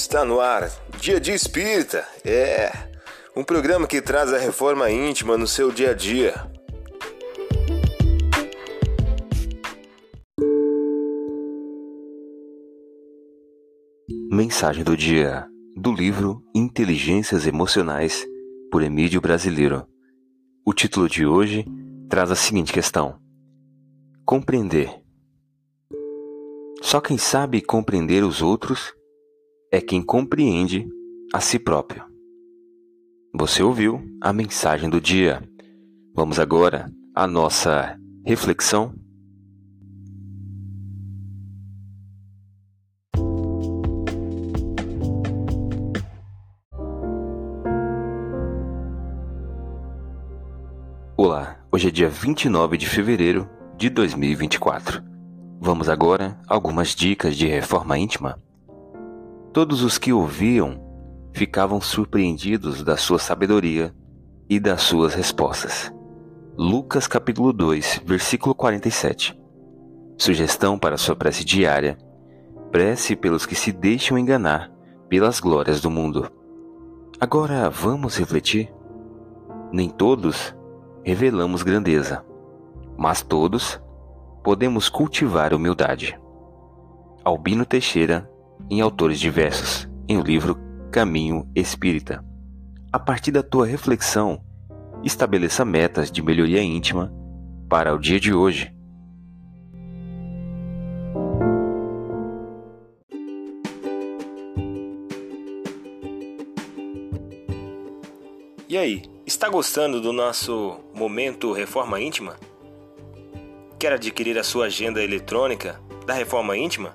Está no ar, Dia de Espírita. É um programa que traz a reforma íntima no seu dia a dia. Mensagem do dia do livro Inteligências Emocionais por Emílio Brasileiro. O título de hoje traz a seguinte questão: Compreender. Só quem sabe compreender os outros é quem compreende a si próprio. Você ouviu a mensagem do dia. Vamos agora à nossa reflexão. Olá, hoje é dia 29 de fevereiro de 2024. Vamos agora a algumas dicas de reforma íntima. Todos os que ouviam ficavam surpreendidos da sua sabedoria e das suas respostas. Lucas capítulo 2, versículo 47. Sugestão para sua prece diária: prece pelos que se deixam enganar pelas glórias do mundo. Agora vamos refletir? Nem todos revelamos grandeza, mas todos podemos cultivar humildade. Albino Teixeira, em autores diversos, em o livro Caminho Espírita. A partir da tua reflexão, estabeleça metas de melhoria íntima para o dia de hoje. E aí, está gostando do nosso momento Reforma Íntima? Quer adquirir a sua agenda eletrônica da Reforma Íntima?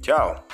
Tchau!